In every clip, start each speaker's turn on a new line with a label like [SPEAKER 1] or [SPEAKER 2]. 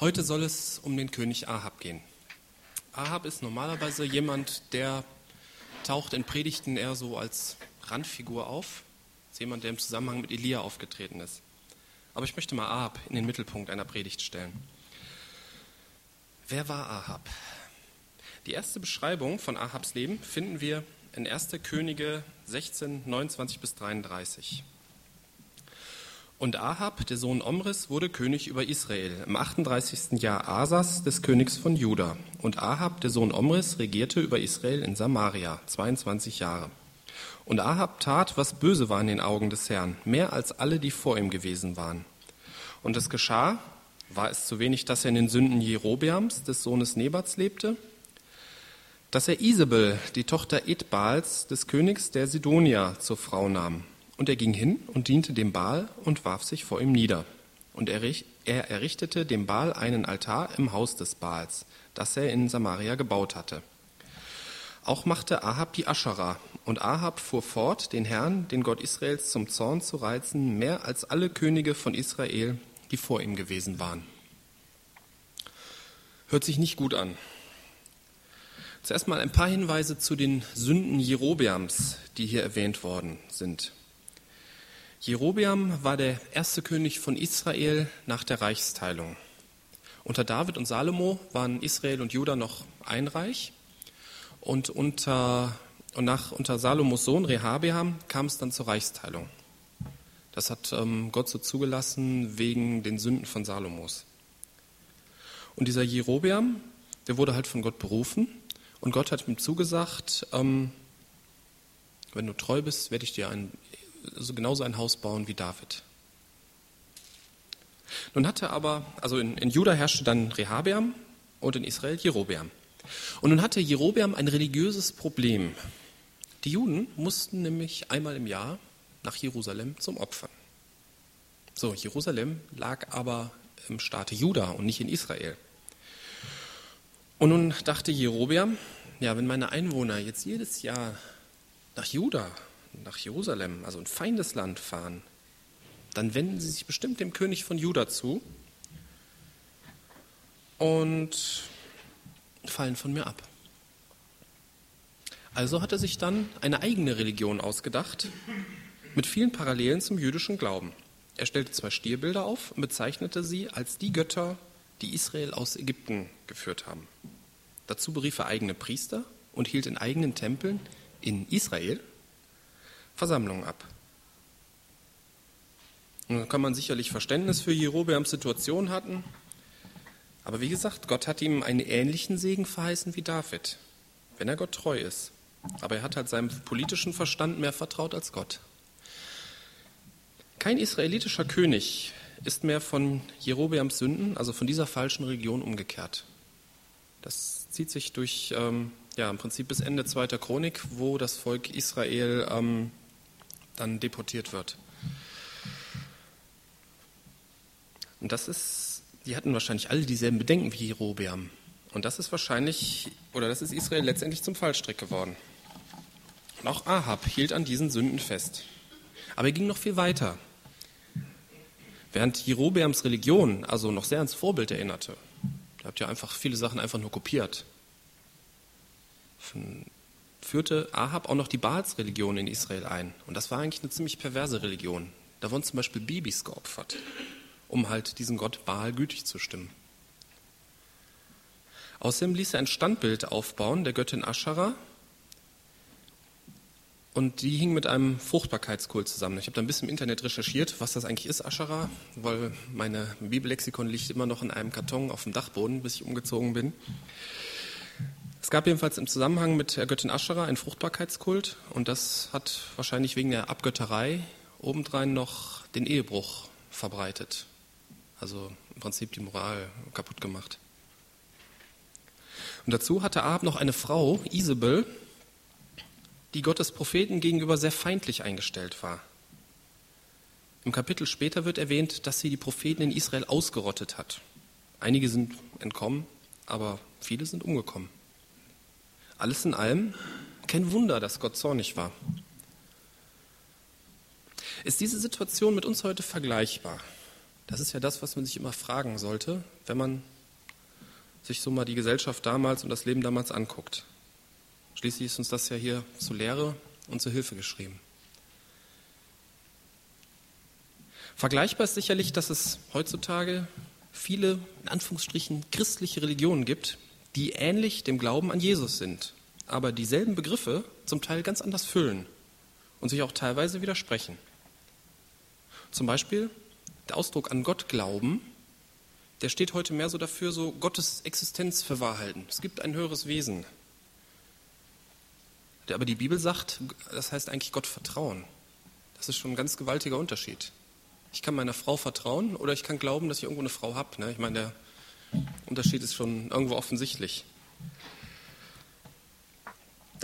[SPEAKER 1] Heute soll es um den König Ahab gehen. Ahab ist normalerweise jemand, der taucht in Predigten eher so als Randfigur auf. Ist jemand, der im Zusammenhang mit Elia aufgetreten ist. Aber ich möchte mal Ahab in den Mittelpunkt einer Predigt stellen. Wer war Ahab? Die erste Beschreibung von Ahabs Leben finden wir in 1. Könige 16, 29 bis 33. Und Ahab, der Sohn Omris, wurde König über Israel im 38. Jahr Asas des Königs von Juda. Und Ahab, der Sohn Omris, regierte über Israel in Samaria 22 Jahre. Und Ahab tat, was böse war in den Augen des Herrn, mehr als alle, die vor ihm gewesen waren. Und es geschah, war es zu wenig, dass er in den Sünden Jerobeams, des Sohnes Nebats, lebte, dass er Isabel, die Tochter Edbals, des Königs der Sidonia, zur Frau nahm und er ging hin und diente dem Baal und warf sich vor ihm nieder. Und er, er errichtete dem Baal einen Altar im Haus des Baals, das er in Samaria gebaut hatte. Auch machte Ahab die Aschera, und Ahab fuhr fort, den Herrn, den Gott Israels, zum Zorn zu reizen, mehr als alle Könige von Israel, die vor ihm gewesen waren. Hört sich nicht gut an. Zuerst mal ein paar Hinweise zu den Sünden Jerobeams, die hier erwähnt worden sind. Jerobeam war der erste König von Israel nach der Reichsteilung. Unter David und Salomo waren Israel und Juda noch ein Reich. Und unter, und nach, unter Salomos Sohn Rehabeam kam es dann zur Reichsteilung. Das hat ähm, Gott so zugelassen wegen den Sünden von Salomos. Und dieser Jerobeam, der wurde halt von Gott berufen. Und Gott hat ihm zugesagt, ähm, wenn du treu bist, werde ich dir ein so genauso ein Haus bauen wie David. Nun hatte aber, also in, in Juda herrschte dann Rehabeam und in Israel Jerobeam. Und nun hatte Jerobeam ein religiöses Problem. Die Juden mussten nämlich einmal im Jahr nach Jerusalem zum Opfern. So, Jerusalem lag aber im Staate Juda und nicht in Israel. Und nun dachte Jerobeam, ja, wenn meine Einwohner jetzt jedes Jahr nach Juda nach Jerusalem, also ein Feindesland fahren, dann wenden sie sich bestimmt dem König von Juda zu und fallen von mir ab. Also hat er sich dann eine eigene Religion ausgedacht, mit vielen Parallelen zum jüdischen Glauben. Er stellte zwei Stierbilder auf und bezeichnete sie als die Götter, die Israel aus Ägypten geführt haben. Dazu berief er eigene Priester und hielt in eigenen Tempeln in Israel Versammlung ab. Nun kann man sicherlich Verständnis für Jerobeams Situation hatten, aber wie gesagt, Gott hat ihm einen ähnlichen Segen verheißen wie David, wenn er Gott treu ist. Aber er hat halt seinem politischen Verstand mehr vertraut als Gott. Kein israelitischer König ist mehr von Jerobeams Sünden, also von dieser falschen Region umgekehrt. Das zieht sich durch, ähm, ja, im Prinzip bis Ende zweiter Chronik, wo das Volk Israel ähm, dann deportiert wird. Und das ist, die hatten wahrscheinlich alle dieselben Bedenken wie Jerobeam. Und das ist wahrscheinlich, oder das ist Israel letztendlich zum Fallstrick geworden. Und auch Ahab hielt an diesen Sünden fest. Aber er ging noch viel weiter. Während Jerobeams Religion also noch sehr ans Vorbild erinnerte, da habt ihr einfach viele Sachen einfach nur kopiert. Von führte Ahab auch noch die Baals-Religion in Israel ein. Und das war eigentlich eine ziemlich perverse Religion. Da wurden zum Beispiel Babys geopfert, um halt diesem Gott Baal gütig zu stimmen. Außerdem ließ er ein Standbild aufbauen der Göttin Aschara. Und die hing mit einem Fruchtbarkeitskult zusammen. Ich habe da ein bisschen im Internet recherchiert, was das eigentlich ist, Aschara, weil meine Bibellexikon liegt immer noch in einem Karton auf dem Dachboden, bis ich umgezogen bin. Es gab jedenfalls im Zusammenhang mit der Göttin Aschera einen Fruchtbarkeitskult und das hat wahrscheinlich wegen der Abgötterei obendrein noch den Ehebruch verbreitet. Also im Prinzip die Moral kaputt gemacht. Und dazu hatte Ahab noch eine Frau, Isabel, die Gottes Propheten gegenüber sehr feindlich eingestellt war. Im Kapitel später wird erwähnt, dass sie die Propheten in Israel ausgerottet hat. Einige sind entkommen, aber viele sind umgekommen. Alles in allem kein Wunder, dass Gott zornig war. Ist diese Situation mit uns heute vergleichbar? Das ist ja das, was man sich immer fragen sollte, wenn man sich so mal die Gesellschaft damals und das Leben damals anguckt. Schließlich ist uns das ja hier zur Lehre und zur Hilfe geschrieben. Vergleichbar ist sicherlich, dass es heutzutage viele, in Anführungsstrichen, christliche Religionen gibt, die ähnlich dem Glauben an Jesus sind, aber dieselben Begriffe zum Teil ganz anders füllen und sich auch teilweise widersprechen. Zum Beispiel der Ausdruck an Gott glauben, der steht heute mehr so dafür, so Gottes Existenz für wahr. Es gibt ein höheres Wesen. Aber die Bibel sagt, das heißt eigentlich Gott vertrauen. Das ist schon ein ganz gewaltiger Unterschied. Ich kann meiner Frau vertrauen oder ich kann glauben, dass ich irgendwo eine Frau habe. Ne? Ich meine, der Unterschied ist schon irgendwo offensichtlich.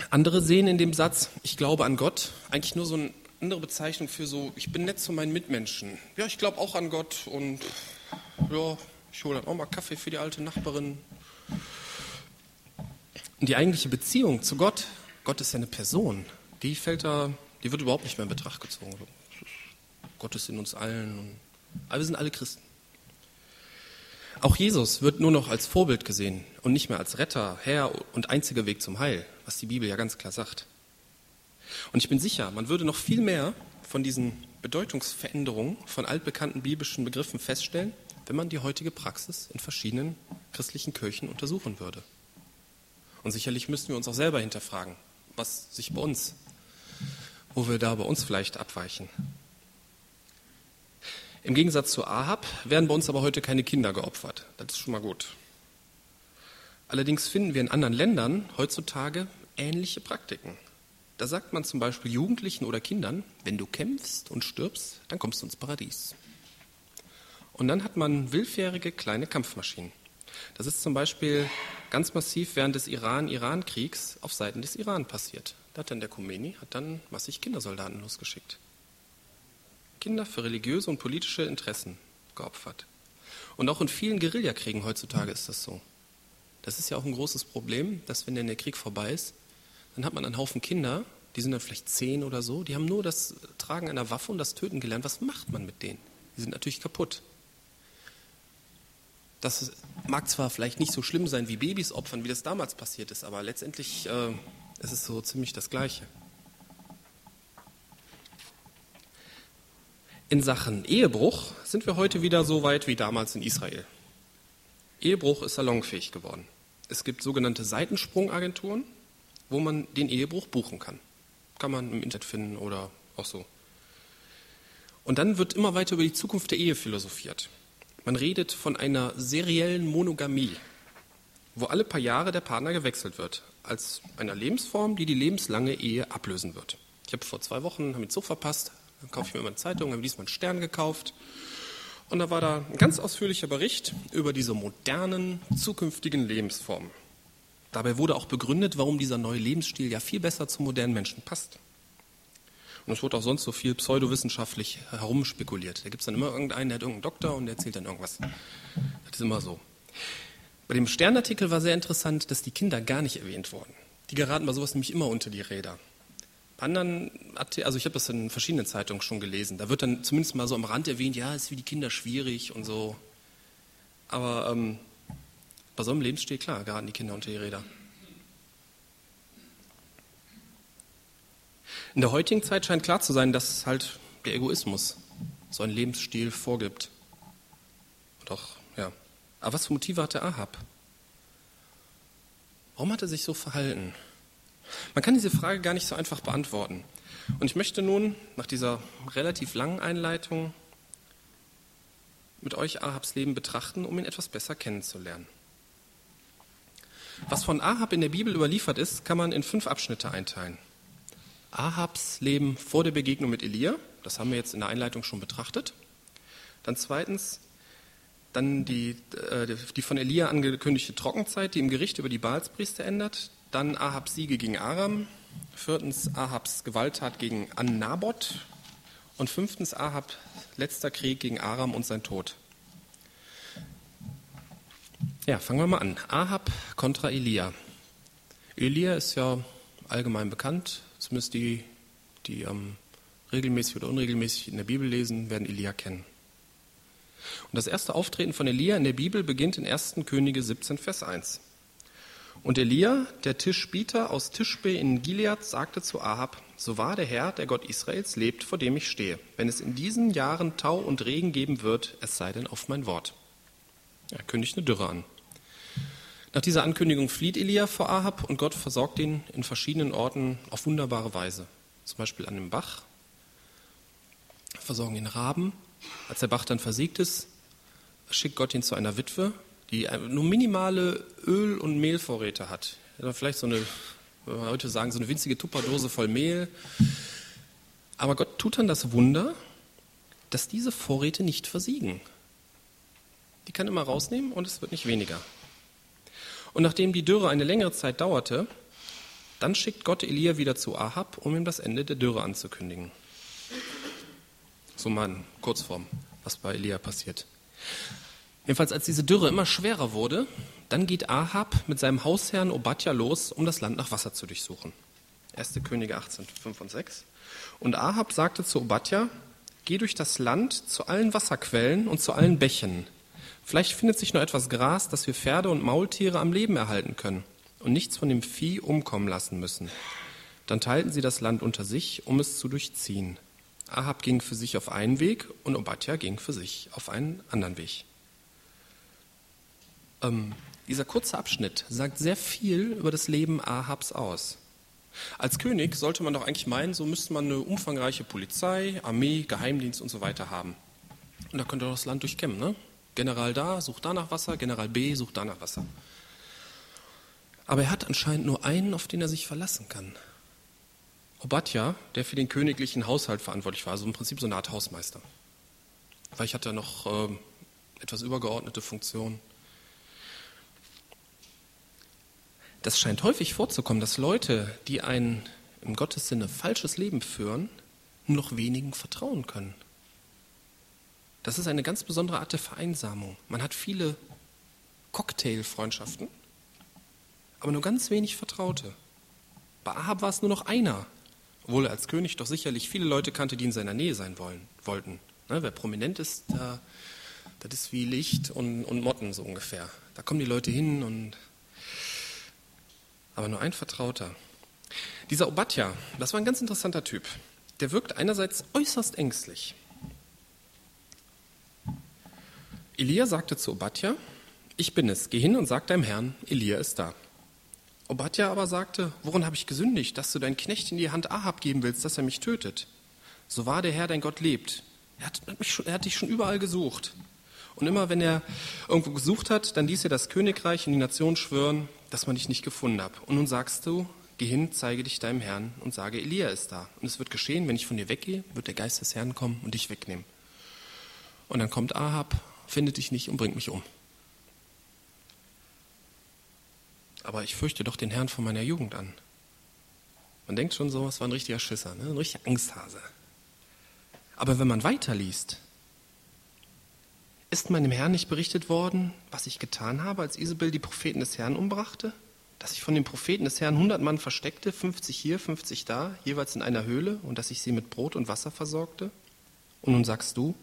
[SPEAKER 1] Andere sehen in dem Satz, ich glaube an Gott, eigentlich nur so eine andere Bezeichnung für so, ich bin nett zu meinen Mitmenschen. Ja, ich glaube auch an Gott und ja, ich hole dann auch mal Kaffee für die alte Nachbarin. Und die eigentliche Beziehung zu Gott, Gott ist ja eine Person, die fällt da, die wird überhaupt nicht mehr in Betracht gezogen. Gott ist in uns allen. aber wir sind alle Christen. Auch Jesus wird nur noch als Vorbild gesehen und nicht mehr als Retter, Herr und einziger Weg zum Heil, was die Bibel ja ganz klar sagt. Und ich bin sicher, man würde noch viel mehr von diesen Bedeutungsveränderungen von altbekannten biblischen Begriffen feststellen, wenn man die heutige Praxis in verschiedenen christlichen Kirchen untersuchen würde. Und sicherlich müssten wir uns auch selber hinterfragen, was sich bei uns, wo wir da bei uns vielleicht abweichen. Im Gegensatz zu Ahab werden bei uns aber heute keine Kinder geopfert. Das ist schon mal gut. Allerdings finden wir in anderen Ländern heutzutage ähnliche Praktiken. Da sagt man zum Beispiel Jugendlichen oder Kindern, wenn du kämpfst und stirbst, dann kommst du ins Paradies. Und dann hat man willfährige kleine Kampfmaschinen. Das ist zum Beispiel ganz massiv während des Iran-Iran-Kriegs auf Seiten des Iran passiert. Da hat dann der Khomeini hat dann massig Kindersoldaten losgeschickt. Kinder für religiöse und politische Interessen geopfert. Und auch in vielen Guerillakriegen heutzutage ist das so. Das ist ja auch ein großes Problem, dass wenn dann der Krieg vorbei ist, dann hat man einen Haufen Kinder, die sind dann vielleicht zehn oder so, die haben nur das Tragen einer Waffe und das Töten gelernt. Was macht man mit denen? Die sind natürlich kaputt. Das mag zwar vielleicht nicht so schlimm sein wie Babys opfern, wie das damals passiert ist, aber letztendlich äh, ist es so ziemlich das Gleiche. In Sachen Ehebruch sind wir heute wieder so weit wie damals in Israel. Ehebruch ist salonfähig geworden. Es gibt sogenannte Seitensprungagenturen, wo man den Ehebruch buchen kann. Kann man im Internet finden oder auch so. Und dann wird immer weiter über die Zukunft der Ehe philosophiert. Man redet von einer seriellen Monogamie, wo alle paar Jahre der Partner gewechselt wird, als einer Lebensform, die die lebenslange Ehe ablösen wird. Ich habe vor zwei Wochen, habe den Zug verpasst, dann kaufe ich mir immer eine Zeitung, habe diesmal einen Stern gekauft. Und da war da ein ganz ausführlicher Bericht über diese modernen, zukünftigen Lebensformen. Dabei wurde auch begründet, warum dieser neue Lebensstil ja viel besser zum modernen Menschen passt. Und es wurde auch sonst so viel pseudowissenschaftlich herumspekuliert. Da gibt es dann immer irgendeinen, der hat irgendeinen Doktor und der erzählt dann irgendwas. Das ist immer so. Bei dem Sternartikel war sehr interessant, dass die Kinder gar nicht erwähnt wurden. Die geraten bei sowas nämlich immer unter die Räder anderen, also ich habe das in verschiedenen Zeitungen schon gelesen, da wird dann zumindest mal so am Rand erwähnt, ja, ist für die Kinder schwierig und so. Aber ähm, bei so einem Lebensstil, klar, geraten die Kinder unter die Räder. In der heutigen Zeit scheint klar zu sein, dass halt der Egoismus so einen Lebensstil vorgibt. Doch, ja. Aber was für Motive hatte Ahab? Warum hat er sich so verhalten? Man kann diese Frage gar nicht so einfach beantworten. Und ich möchte nun nach dieser relativ langen Einleitung mit euch Ahabs Leben betrachten, um ihn etwas besser kennenzulernen. Was von Ahab in der Bibel überliefert ist, kann man in fünf Abschnitte einteilen. Ahabs Leben vor der Begegnung mit Elia, das haben wir jetzt in der Einleitung schon betrachtet. Dann zweitens dann die, äh, die von Elia angekündigte Trockenzeit, die im Gericht über die Baalspriester ändert. Dann Ahabs Siege gegen Aram. Viertens Ahabs Gewalttat gegen Annabot. Und fünftens Ahab letzter Krieg gegen Aram und sein Tod. Ja, fangen wir mal an. Ahab kontra Elia. Elia ist ja allgemein bekannt, zumindest die, die ähm, regelmäßig oder unregelmäßig in der Bibel lesen, werden Elia kennen. Und das erste Auftreten von Elia in der Bibel beginnt in 1. Könige 17, Vers 1. Und Elia, der Tischbieter aus Tischbe in Gilead, sagte zu Ahab, so wahr der Herr, der Gott Israels, lebt, vor dem ich stehe, wenn es in diesen Jahren Tau und Regen geben wird, es sei denn auf mein Wort. Er kündigt eine Dürre an. Nach dieser Ankündigung flieht Elia vor Ahab und Gott versorgt ihn in verschiedenen Orten auf wunderbare Weise. Zum Beispiel an dem Bach, versorgen ihn Raben. Als der Bach dann versiegt ist, schickt Gott ihn zu einer Witwe, die nur minimale Öl- und Mehlvorräte hat. Vielleicht so eine, wenn wir heute sagen, so eine winzige Tupperdose voll Mehl. Aber Gott tut dann das Wunder, dass diese Vorräte nicht versiegen. Die kann immer rausnehmen und es wird nicht weniger. Und nachdem die Dürre eine längere Zeit dauerte, dann schickt Gott Elia wieder zu Ahab, um ihm das Ende der Dürre anzukündigen. So mal Kurzform, was bei Elia passiert. Jedenfalls, als diese Dürre immer schwerer wurde, dann geht Ahab mit seinem Hausherrn Obadja los, um das Land nach Wasser zu durchsuchen. 1. Könige 18, 5 und 6. Und Ahab sagte zu Obadja, geh durch das Land zu allen Wasserquellen und zu allen Bächen. Vielleicht findet sich noch etwas Gras, dass wir Pferde und Maultiere am Leben erhalten können und nichts von dem Vieh umkommen lassen müssen. Dann teilten sie das Land unter sich, um es zu durchziehen. Ahab ging für sich auf einen Weg und Obadja ging für sich auf einen anderen Weg. Ähm, dieser kurze Abschnitt sagt sehr viel über das Leben Ahabs aus. Als König sollte man doch eigentlich meinen, so müsste man eine umfangreiche Polizei, Armee, Geheimdienst und so weiter haben. Und da könnte doch das Land durchkämmen, ne? General da sucht da nach Wasser, General B sucht da nach Wasser. Aber er hat anscheinend nur einen, auf den er sich verlassen kann. Obadja, der für den königlichen Haushalt verantwortlich war, also im Prinzip so eine Art Hausmeister. Vielleicht hat er noch äh, etwas übergeordnete Funktion. Das scheint häufig vorzukommen, dass Leute, die ein im Gottes Sinne falsches Leben führen, nur noch wenigen vertrauen können. Das ist eine ganz besondere Art der Vereinsamung. Man hat viele Cocktail-Freundschaften, aber nur ganz wenig Vertraute. Bei Ahab war es nur noch einer, obwohl er als König doch sicherlich viele Leute kannte, die in seiner Nähe sein wollen, wollten. Ne, wer prominent ist, da, das ist wie Licht und, und Motten so ungefähr. Da kommen die Leute hin und aber nur ein Vertrauter. Dieser Obadja, das war ein ganz interessanter Typ. Der wirkt einerseits äußerst ängstlich. Elia sagte zu Obadja, ich bin es, geh hin und sag deinem Herrn, Elia ist da. Obadja aber sagte, woran habe ich gesündigt, dass du deinen Knecht in die Hand Ahab geben willst, dass er mich tötet? So wahr der Herr, dein Gott, lebt. Er hat, schon, er hat dich schon überall gesucht. Und immer wenn er irgendwo gesucht hat, dann ließ er das Königreich und die Nation schwören, dass man dich nicht gefunden hat. Und nun sagst du, geh hin, zeige dich deinem Herrn und sage, Elia ist da. Und es wird geschehen, wenn ich von dir weggehe, wird der Geist des Herrn kommen und dich wegnehmen. Und dann kommt Ahab findet dich nicht und bringt mich um. Aber ich fürchte doch den Herrn von meiner Jugend an. Man denkt schon so, es war ein richtiger Schisser, ne? ein richtiger Angsthase. Aber wenn man weiterliest, ist meinem Herrn nicht berichtet worden, was ich getan habe, als Isabel die Propheten des Herrn umbrachte? Dass ich von den Propheten des Herrn hundert Mann versteckte, 50 hier, 50 da, jeweils in einer Höhle, und dass ich sie mit Brot und Wasser versorgte? Und nun sagst du,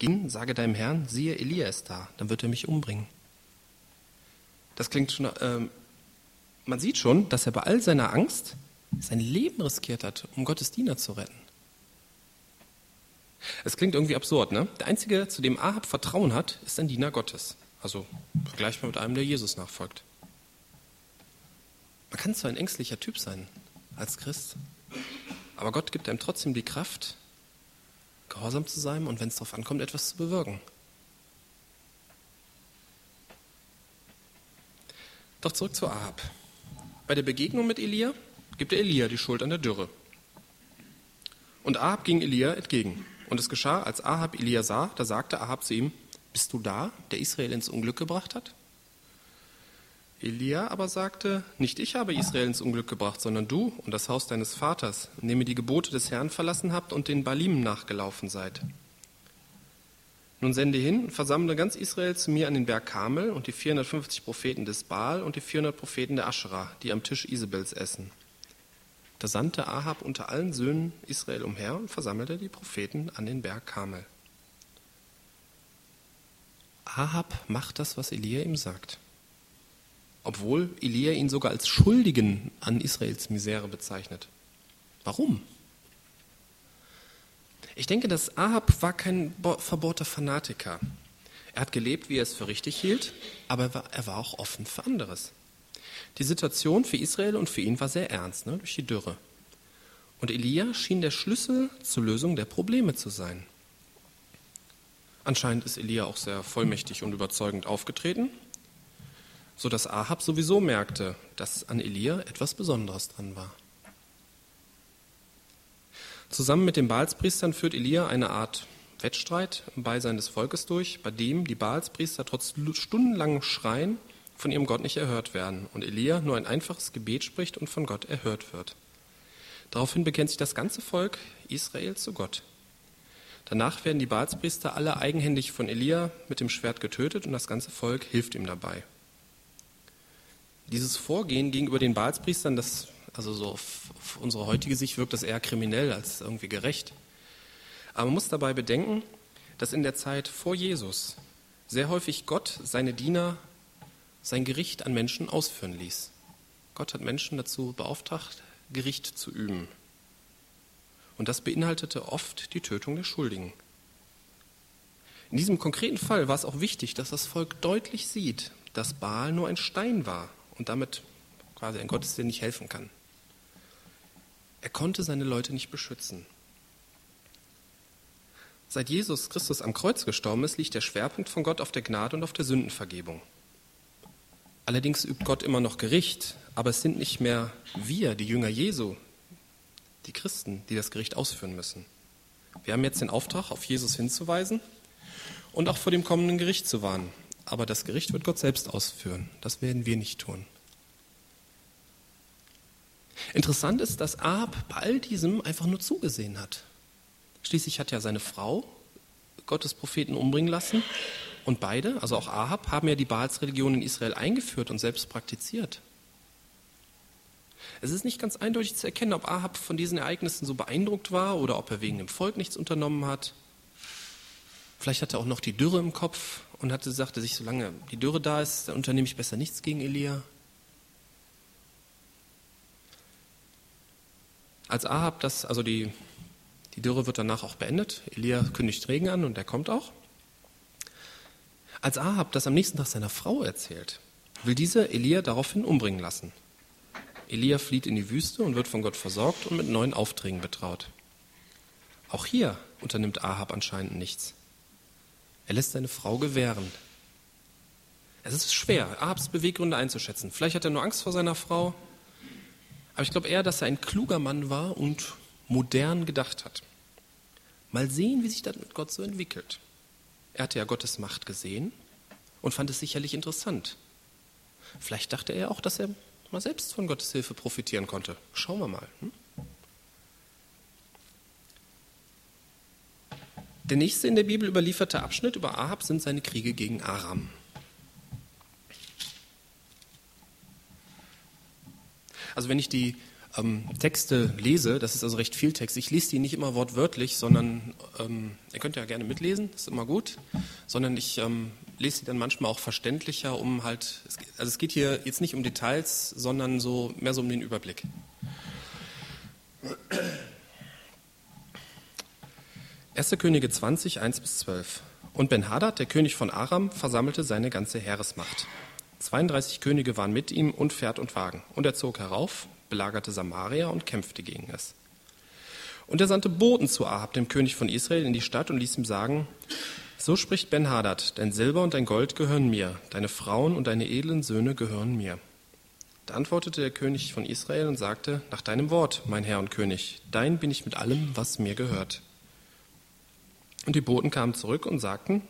[SPEAKER 1] Geh, sage deinem Herrn, siehe, Elia ist da, dann wird er mich umbringen. Das klingt schon, äh, man sieht schon, dass er bei all seiner Angst sein Leben riskiert hat, um Gottes Diener zu retten. Es klingt irgendwie absurd, ne? Der Einzige, zu dem Ahab Vertrauen hat, ist ein Diener Gottes. Also vergleichbar mit einem, der Jesus nachfolgt. Man kann zwar ein ängstlicher Typ sein als Christ, aber Gott gibt einem trotzdem die Kraft, gehorsam zu sein und wenn es darauf ankommt, etwas zu bewirken. Doch zurück zu Ahab. Bei der Begegnung mit Elia gibt er Elia die Schuld an der Dürre. Und Ahab ging Elia entgegen. Und es geschah, als Ahab Elia sah, da sagte Ahab zu ihm, bist du da, der Israel ins Unglück gebracht hat? Elia aber sagte, nicht ich habe Israel ins Unglück gebracht, sondern du und das Haus deines Vaters, indem ihr die Gebote des Herrn verlassen habt und den Balim nachgelaufen seid. Nun sende hin und versammle ganz Israel zu mir an den Berg Kamel und die 450 Propheten des Baal und die 400 Propheten der Aschera, die am Tisch Isabels essen. Da sandte Ahab unter allen Söhnen Israel umher und versammelte die Propheten an den Berg Kamel. Ahab macht das, was Elia ihm sagt. Obwohl Elia ihn sogar als Schuldigen an Israels Misere bezeichnet. Warum? Ich denke, dass Ahab war kein verbohrter Fanatiker. Er hat gelebt, wie er es für richtig hielt, aber er war, er war auch offen für anderes. Die Situation für Israel und für ihn war sehr ernst, ne, durch die Dürre. Und Elia schien der Schlüssel zur Lösung der Probleme zu sein. Anscheinend ist Elia auch sehr vollmächtig und überzeugend aufgetreten, sodass Ahab sowieso merkte, dass an Elia etwas Besonderes dran war. Zusammen mit den Baalspriestern führt Elia eine Art Wettstreit im Beisein des Volkes durch, bei dem die Baalspriester trotz stundenlangem Schreien von ihrem Gott nicht erhört werden und Elia nur ein einfaches Gebet spricht und von Gott erhört wird. Daraufhin bekennt sich das ganze Volk Israel zu Gott. Danach werden die Baalspriester alle eigenhändig von Elia mit dem Schwert getötet und das ganze Volk hilft ihm dabei. Dieses Vorgehen gegenüber den Baalspriestern, das, also so auf, auf unsere heutige Sicht wirkt das eher kriminell als irgendwie gerecht. Aber man muss dabei bedenken, dass in der Zeit vor Jesus sehr häufig Gott seine Diener sein Gericht an Menschen ausführen ließ. Gott hat Menschen dazu beauftragt, Gericht zu üben. Und das beinhaltete oft die Tötung der Schuldigen. In diesem konkreten Fall war es auch wichtig, dass das Volk deutlich sieht, dass Baal nur ein Stein war und damit quasi ein Gottes, der nicht helfen kann. Er konnte seine Leute nicht beschützen. Seit Jesus Christus am Kreuz gestorben ist, liegt der Schwerpunkt von Gott auf der Gnade und auf der Sündenvergebung. Allerdings übt Gott immer noch Gericht, aber es sind nicht mehr wir, die Jünger Jesu, die Christen, die das Gericht ausführen müssen. Wir haben jetzt den Auftrag, auf Jesus hinzuweisen und auch vor dem kommenden Gericht zu warnen. Aber das Gericht wird Gott selbst ausführen. Das werden wir nicht tun. Interessant ist, dass Ahab bei all diesem einfach nur zugesehen hat. Schließlich hat ja seine Frau Gottes Propheten umbringen lassen und beide, also auch Ahab, haben ja die Baalsreligion in Israel eingeführt und selbst praktiziert. Es ist nicht ganz eindeutig zu erkennen, ob Ahab von diesen Ereignissen so beeindruckt war oder ob er wegen dem Volk nichts unternommen hat. Vielleicht hatte er auch noch die Dürre im Kopf und hatte, sagte sich, solange die Dürre da ist, dann unternehme ich besser nichts gegen Elia. Als Ahab das, also die die Dürre wird danach auch beendet. Elia kündigt Regen an und der kommt auch. Als Ahab das am nächsten Tag seiner Frau erzählt, will dieser Elia daraufhin umbringen lassen. Elia flieht in die Wüste und wird von Gott versorgt und mit neuen Aufträgen betraut. Auch hier unternimmt Ahab anscheinend nichts. Er lässt seine Frau gewähren. Es ist schwer, Ahabs Beweggründe einzuschätzen. Vielleicht hat er nur Angst vor seiner Frau, aber ich glaube eher, dass er ein kluger Mann war und modern gedacht hat. Mal sehen, wie sich das mit Gott so entwickelt. Er hatte ja Gottes Macht gesehen und fand es sicherlich interessant. Vielleicht dachte er auch, dass er mal selbst von Gottes Hilfe profitieren konnte. Schauen wir mal. Hm? Der nächste in der Bibel überlieferte Abschnitt über Ahab sind seine Kriege gegen Aram. Also wenn ich die ähm, Texte lese, das ist also recht viel Text, ich lese die nicht immer wortwörtlich, sondern ähm, ihr könnt ja gerne mitlesen, das ist immer gut, sondern ich ähm, lese sie dann manchmal auch verständlicher, um halt, also es geht hier jetzt nicht um Details, sondern so mehr so um den Überblick. 1. Könige 20, 1 bis 12. Und Ben-Hadad, der König von Aram, versammelte seine ganze Heeresmacht. 32 Könige waren mit ihm und Pferd und Wagen. Und er zog herauf, belagerte Samaria und kämpfte gegen es. Und er sandte Boten zu Ahab, dem König von Israel, in die Stadt und ließ ihm sagen, so spricht Ben-Hadad, dein Silber und dein Gold gehören mir, deine Frauen und deine edlen Söhne gehören mir. Da antwortete der König von Israel und sagte, nach deinem Wort, mein Herr und König, dein bin ich mit allem, was mir gehört. Und die Boten kamen zurück und sagten,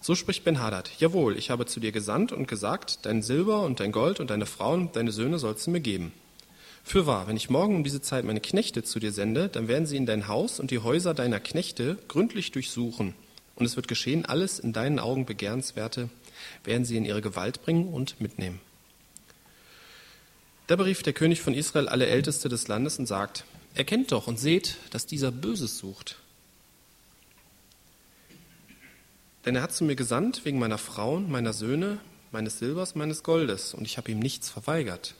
[SPEAKER 1] so spricht Ben-Hadad, jawohl, ich habe zu dir gesandt und gesagt, dein Silber und dein Gold und deine Frauen und deine Söhne sollst du mir geben. Fürwahr, wenn ich morgen um diese Zeit meine Knechte zu dir sende, dann werden sie in dein Haus und die Häuser deiner Knechte gründlich durchsuchen. Und es wird geschehen, alles in deinen Augen Begehrenswerte werden sie in ihre Gewalt bringen und mitnehmen. Da berief der König von Israel alle Älteste des Landes und sagt, erkennt doch und seht, dass dieser Böses sucht. Denn er hat zu mir gesandt wegen meiner Frauen, meiner Söhne, meines Silbers, meines Goldes, und ich habe ihm nichts verweigert.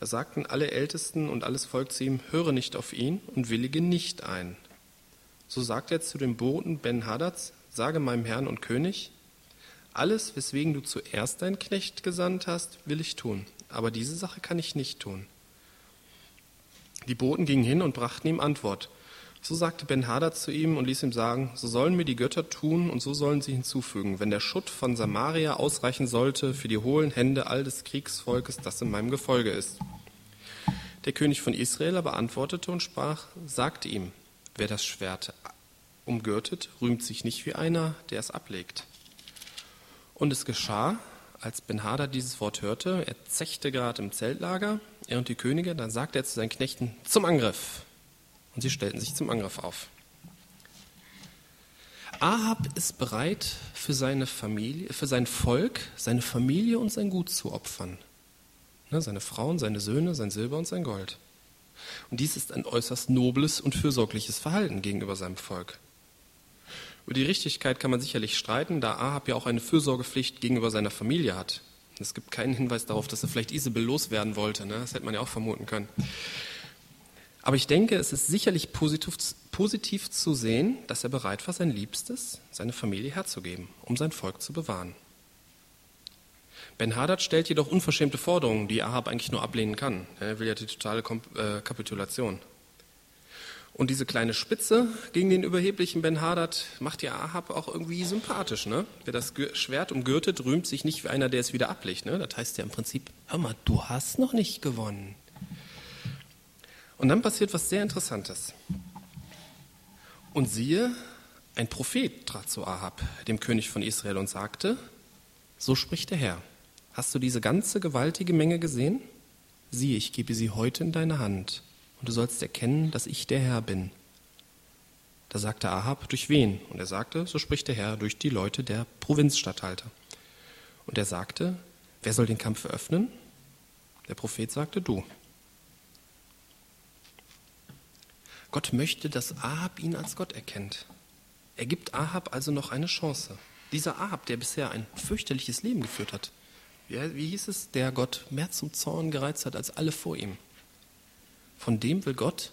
[SPEAKER 1] Da sagten alle Ältesten und alles Volk zu ihm, höre nicht auf ihn und willige nicht ein. So sagt er zu dem Boten Ben-Hadads, sage meinem Herrn und König, alles, weswegen du zuerst deinen Knecht gesandt hast, will ich tun, aber diese Sache kann ich nicht tun. Die Boten gingen hin und brachten ihm Antwort. So sagte Ben-Hadad zu ihm und ließ ihm sagen, so sollen mir die Götter tun und so sollen sie hinzufügen, wenn der Schutt von Samaria ausreichen sollte für die hohlen Hände all des Kriegsvolkes, das in meinem Gefolge ist. Der König von Israel aber antwortete und sprach, sagte ihm, wer das Schwert umgürtet, rühmt sich nicht wie einer, der es ablegt. Und es geschah, als Ben-Hadad dieses Wort hörte, er zechte gerade im Zeltlager, er und die Könige, dann sagte er zu seinen Knechten, zum Angriff. Und sie stellten sich zum Angriff auf. Ahab ist bereit, für seine Familie, für sein Volk, seine Familie und sein Gut zu opfern. Ne, seine Frauen, seine Söhne, sein Silber und sein Gold. Und dies ist ein äußerst nobles und fürsorgliches Verhalten gegenüber seinem Volk. Über die Richtigkeit kann man sicherlich streiten, da Ahab ja auch eine Fürsorgepflicht gegenüber seiner Familie hat. Es gibt keinen Hinweis darauf, dass er vielleicht Isabel loswerden wollte. Ne? Das hätte man ja auch vermuten können. Aber ich denke, es ist sicherlich positiv, positiv zu sehen, dass er bereit war, sein Liebstes, seine Familie herzugeben, um sein Volk zu bewahren. Ben-Hadad stellt jedoch unverschämte Forderungen, die Ahab eigentlich nur ablehnen kann. Er will ja die totale äh, Kapitulation. Und diese kleine Spitze gegen den überheblichen Ben-Hadad macht ja Ahab auch irgendwie sympathisch. Ne? Wer das Schwert umgürtet, rühmt sich nicht wie einer, der es wieder ablegt. Ne? Das heißt ja im Prinzip, hör mal, du hast noch nicht gewonnen. Und dann passiert was sehr Interessantes. Und siehe, ein Prophet trat zu Ahab, dem König von Israel, und sagte, so spricht der Herr. Hast du diese ganze gewaltige Menge gesehen? Siehe, ich gebe sie heute in deine Hand, und du sollst erkennen, dass ich der Herr bin. Da sagte Ahab, durch wen? Und er sagte, so spricht der Herr, durch die Leute der Provinzstatthalter. Und er sagte, wer soll den Kampf eröffnen? Der Prophet sagte, du. Gott möchte, dass Ahab ihn als Gott erkennt. Er gibt Ahab also noch eine Chance. Dieser Ahab, der bisher ein fürchterliches Leben geführt hat, wie, wie hieß es, der Gott mehr zum Zorn gereizt hat als alle vor ihm. Von dem will Gott,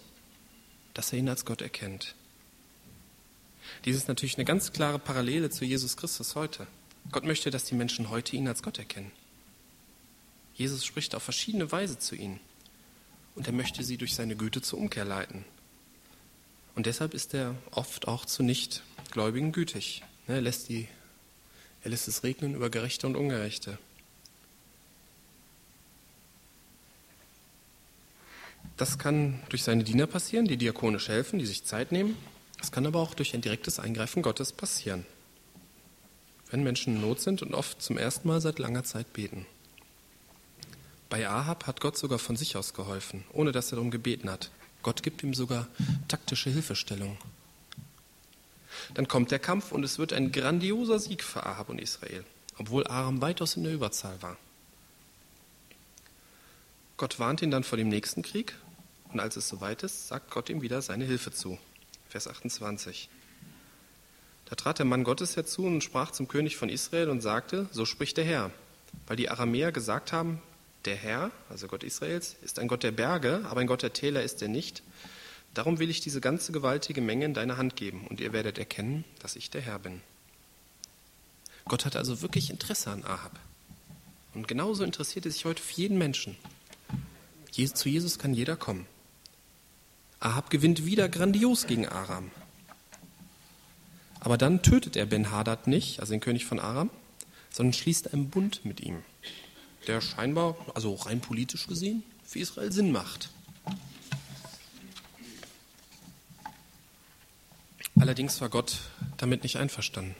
[SPEAKER 1] dass er ihn als Gott erkennt. Dies ist natürlich eine ganz klare Parallele zu Jesus Christus heute. Gott möchte, dass die Menschen heute ihn als Gott erkennen. Jesus spricht auf verschiedene Weise zu ihnen und er möchte sie durch seine Güte zur Umkehr leiten. Und deshalb ist er oft auch zu Nichtgläubigen gütig. Er lässt, die, er lässt es regnen über Gerechte und Ungerechte. Das kann durch seine Diener passieren, die diakonisch helfen, die sich Zeit nehmen. Es kann aber auch durch ein direktes Eingreifen Gottes passieren. Wenn Menschen in Not sind und oft zum ersten Mal seit langer Zeit beten. Bei Ahab hat Gott sogar von sich aus geholfen, ohne dass er darum gebeten hat. Gott gibt ihm sogar taktische Hilfestellung. Dann kommt der Kampf und es wird ein grandioser Sieg für Ahab und Israel, obwohl Aram weitaus in der Überzahl war. Gott warnt ihn dann vor dem nächsten Krieg und als es soweit ist, sagt Gott ihm wieder seine Hilfe zu. Vers 28. Da trat der Mann Gottes herzu und sprach zum König von Israel und sagte, so spricht der Herr, weil die Aramäer gesagt haben, der Herr, also Gott Israels, ist ein Gott der Berge, aber ein Gott der Täler ist er nicht. Darum will ich diese ganze gewaltige Menge in deine Hand geben und ihr werdet erkennen, dass ich der Herr bin. Gott hat also wirklich Interesse an Ahab. Und genauso interessiert er sich heute für jeden Menschen. Zu Jesus kann jeder kommen. Ahab gewinnt wieder grandios gegen Aram. Aber dann tötet er Ben-Hadad nicht, also den König von Aram, sondern schließt einen Bund mit ihm, der scheinbar, also rein politisch gesehen, für Israel Sinn macht. Allerdings war Gott damit nicht einverstanden.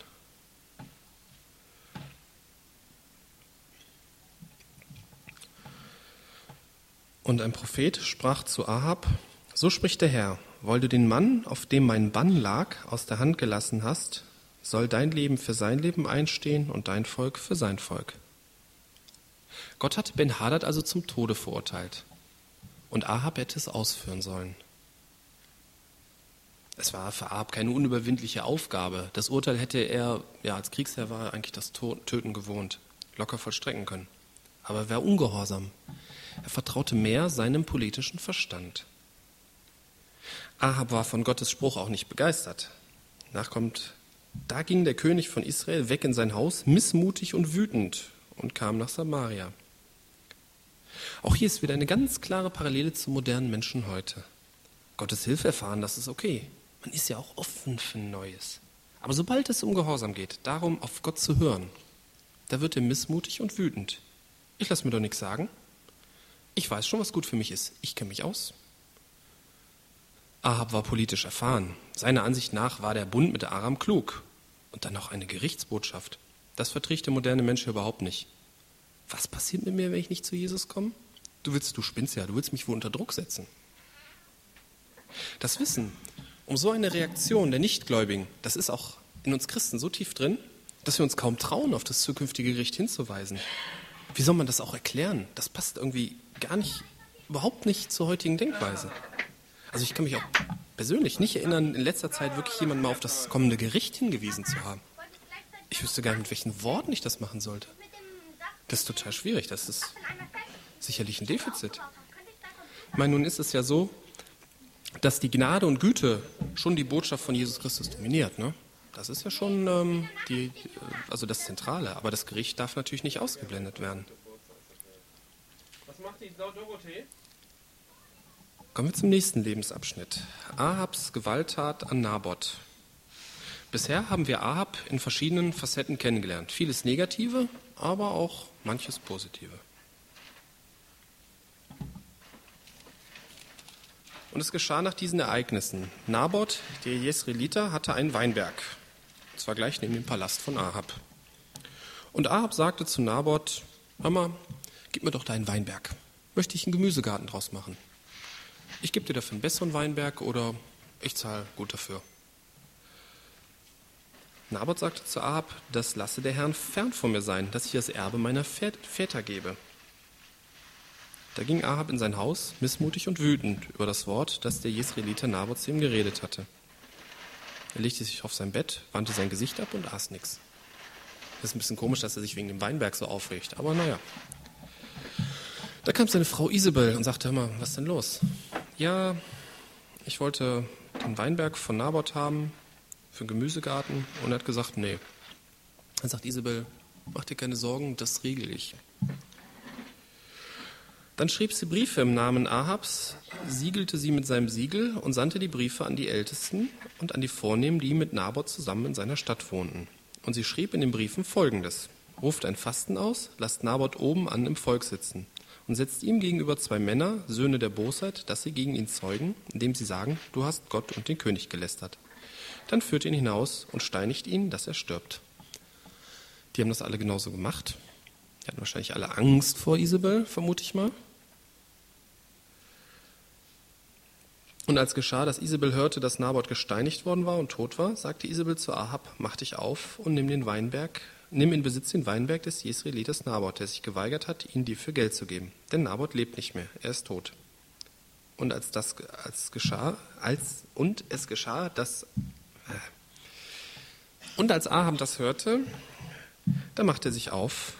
[SPEAKER 1] Und ein Prophet sprach zu Ahab, so spricht der Herr, weil du den Mann, auf dem mein Bann lag, aus der Hand gelassen hast, soll dein Leben für sein Leben einstehen und dein Volk für sein Volk. Gott hat Ben-Hadad also zum Tode verurteilt und Ahab hätte es ausführen sollen. Es war für Ahab keine unüberwindliche Aufgabe. Das Urteil hätte er, ja, als Kriegsherr war er eigentlich das Töten gewohnt, locker vollstrecken können. Aber er war ungehorsam. Er vertraute mehr seinem politischen Verstand. Ahab war von Gottes Spruch auch nicht begeistert. Nachkommt, da ging der König von Israel weg in sein Haus, missmutig und wütend, und kam nach Samaria. Auch hier ist wieder eine ganz klare Parallele zu modernen Menschen heute. Gottes Hilfe erfahren, das ist okay. Man ist ja auch offen für Neues. Aber sobald es um Gehorsam geht, darum auf Gott zu hören, da wird er missmutig und wütend. Ich lasse mir doch nichts sagen. Ich weiß schon, was gut für mich ist. Ich kenne mich aus. Ahab war politisch erfahren. Seiner Ansicht nach war der Bund mit Aram klug. Und dann noch eine Gerichtsbotschaft. Das verträgt der moderne Mensch überhaupt nicht. Was passiert mit mir, wenn ich nicht zu Jesus komme? Du willst, du spinnst ja, du willst mich wohl unter Druck setzen. Das Wissen um so eine Reaktion der Nichtgläubigen, das ist auch in uns Christen so tief drin, dass wir uns kaum trauen, auf das zukünftige Gericht hinzuweisen. Wie soll man das auch erklären? Das passt irgendwie gar nicht, überhaupt nicht zur heutigen Denkweise. Also ich kann mich auch persönlich nicht erinnern, in letzter Zeit wirklich jemand mal auf das kommende Gericht hingewiesen zu haben. Ich wüsste gar nicht, mit welchen Worten ich das machen sollte. Das ist total schwierig. Das ist sicherlich ein Defizit. Ich meine, nun ist es ja so, dass die Gnade und Güte schon die Botschaft von Jesus Christus dominiert. Ne? Das ist ja schon ähm, die, also das Zentrale. Aber das Gericht darf natürlich nicht ausgeblendet werden. Was macht die Dorothee? Kommen wir zum nächsten Lebensabschnitt. Ahabs Gewalttat an Naboth. Bisher haben wir Ahab in verschiedenen Facetten kennengelernt. Vieles Negative, aber auch manches Positive. Und es geschah nach diesen Ereignissen. Naboth, der Jesraeliter, hatte einen Weinberg. Und zwar gleich neben dem Palast von Ahab. Und Ahab sagte zu Naboth: Mama, gib mir doch deinen Weinberg. Möchte ich einen Gemüsegarten draus machen? Ich gebe dir dafür einen besseren Weinberg oder ich zahle gut dafür. Naboth sagte zu Ahab, das lasse der Herrn fern von mir sein, dass ich das Erbe meiner Väter gebe. Da ging Ahab in sein Haus, missmutig und wütend über das Wort, das der Jesraeliter Naboth zu ihm geredet hatte. Er legte sich auf sein Bett, wandte sein Gesicht ab und aß nichts. Das ist ein bisschen komisch, dass er sich wegen dem Weinberg so aufregt, aber naja. Da kam seine Frau Isabel und sagte, hör mal, was ist denn los? Ja, ich wollte den Weinberg von Naboth haben für einen Gemüsegarten und er hat gesagt, nee. Dann sagt Isabel, mach dir keine Sorgen, das regel ich. Dann schrieb sie Briefe im Namen Ahabs, siegelte sie mit seinem Siegel und sandte die Briefe an die Ältesten und an die Vornehmen, die mit Naboth zusammen in seiner Stadt wohnten. Und sie schrieb in den Briefen folgendes: Ruft ein Fasten aus, lasst Naboth oben an im Volk sitzen und setzt ihm gegenüber zwei Männer, Söhne der Bosheit, dass sie gegen ihn zeugen, indem sie sagen: Du hast Gott und den König gelästert. Dann führt ihn hinaus und steinigt ihn, dass er stirbt. Die haben das alle genauso gemacht. Die hatten wahrscheinlich alle Angst vor Isabel, vermute ich mal. Und als geschah, dass Isabel hörte, dass Naboth gesteinigt worden war und tot war, sagte Isabel zu Ahab, mach dich auf und nimm den Weinberg, nimm in Besitz den Weinberg des Jesraelites Naboth, der sich geweigert hat, ihn dir für Geld zu geben. Denn Naboth lebt nicht mehr, er ist tot. Und als das als geschah, als und es geschah, dass äh, und als Ahab das hörte, da machte er sich auf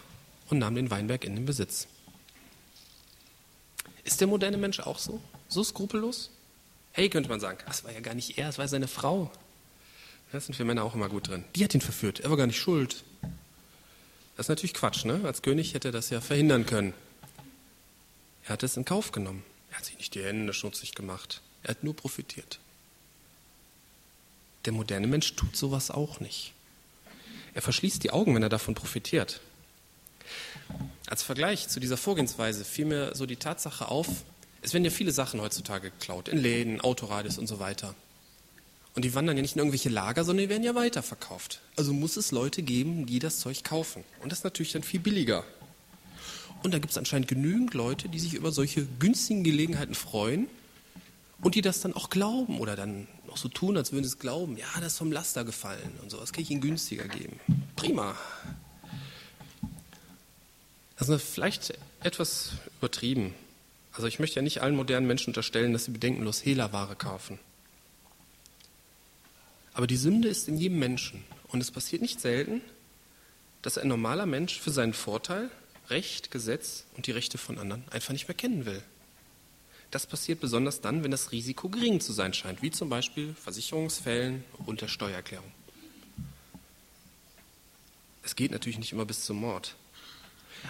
[SPEAKER 1] und nahm den Weinberg in den Besitz. Ist der moderne Mensch auch so? So skrupellos? Hey, könnte man sagen, das war ja gar nicht er, es war seine Frau. Da sind wir Männer auch immer gut drin. Die hat ihn verführt, er war gar nicht schuld. Das ist natürlich Quatsch, ne? Als König hätte er das ja verhindern können. Er hat es in Kauf genommen. Er hat sich nicht die Hände schmutzig gemacht. Er hat nur profitiert. Der moderne Mensch tut sowas auch nicht. Er verschließt die Augen, wenn er davon profitiert. Als Vergleich zu dieser Vorgehensweise fiel mir so die Tatsache auf, es werden ja viele Sachen heutzutage geklaut, in Läden, Autoradios und so weiter. Und die wandern ja nicht in irgendwelche Lager, sondern die werden ja weiterverkauft. Also muss es Leute geben, die das Zeug kaufen. Und das ist natürlich dann viel billiger. Und da gibt es anscheinend genügend Leute, die sich über solche günstigen Gelegenheiten freuen und die das dann auch glauben oder dann noch so tun, als würden sie es glauben. Ja, das ist vom Laster gefallen und so. Das kann ich ihnen günstiger geben. Prima. Das ist vielleicht etwas übertrieben. Also ich möchte ja nicht allen modernen Menschen unterstellen, dass sie bedenkenlos Hehlerware kaufen. Aber die Sünde ist in jedem Menschen. Und es passiert nicht selten, dass ein normaler Mensch für seinen Vorteil Recht, Gesetz und die Rechte von anderen einfach nicht mehr kennen will. Das passiert besonders dann, wenn das Risiko gering zu sein scheint, wie zum Beispiel Versicherungsfällen und der Steuererklärung. Es geht natürlich nicht immer bis zum Mord.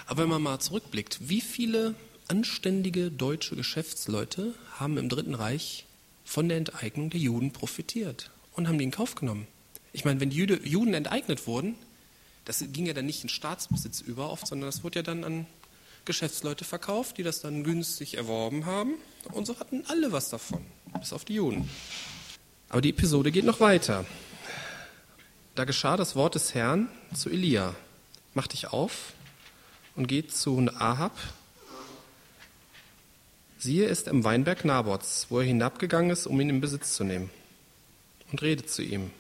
[SPEAKER 1] Aber wenn man mal zurückblickt, wie viele anständige deutsche Geschäftsleute haben im Dritten Reich von der Enteignung der Juden profitiert und haben die in Kauf genommen? Ich meine, wenn die Juden enteignet wurden, das ging ja dann nicht in Staatsbesitz über oft, sondern das wurde ja dann an Geschäftsleute verkauft, die das dann günstig erworben haben. Und so hatten alle was davon, bis auf die Juden. Aber die Episode geht noch weiter. Da geschah das Wort des Herrn zu Elia. Mach dich auf und geht zu Ahab. Siehe, ist im Weinberg Nabots, wo er hinabgegangen ist, um ihn in Besitz zu nehmen. Und redet zu ihm.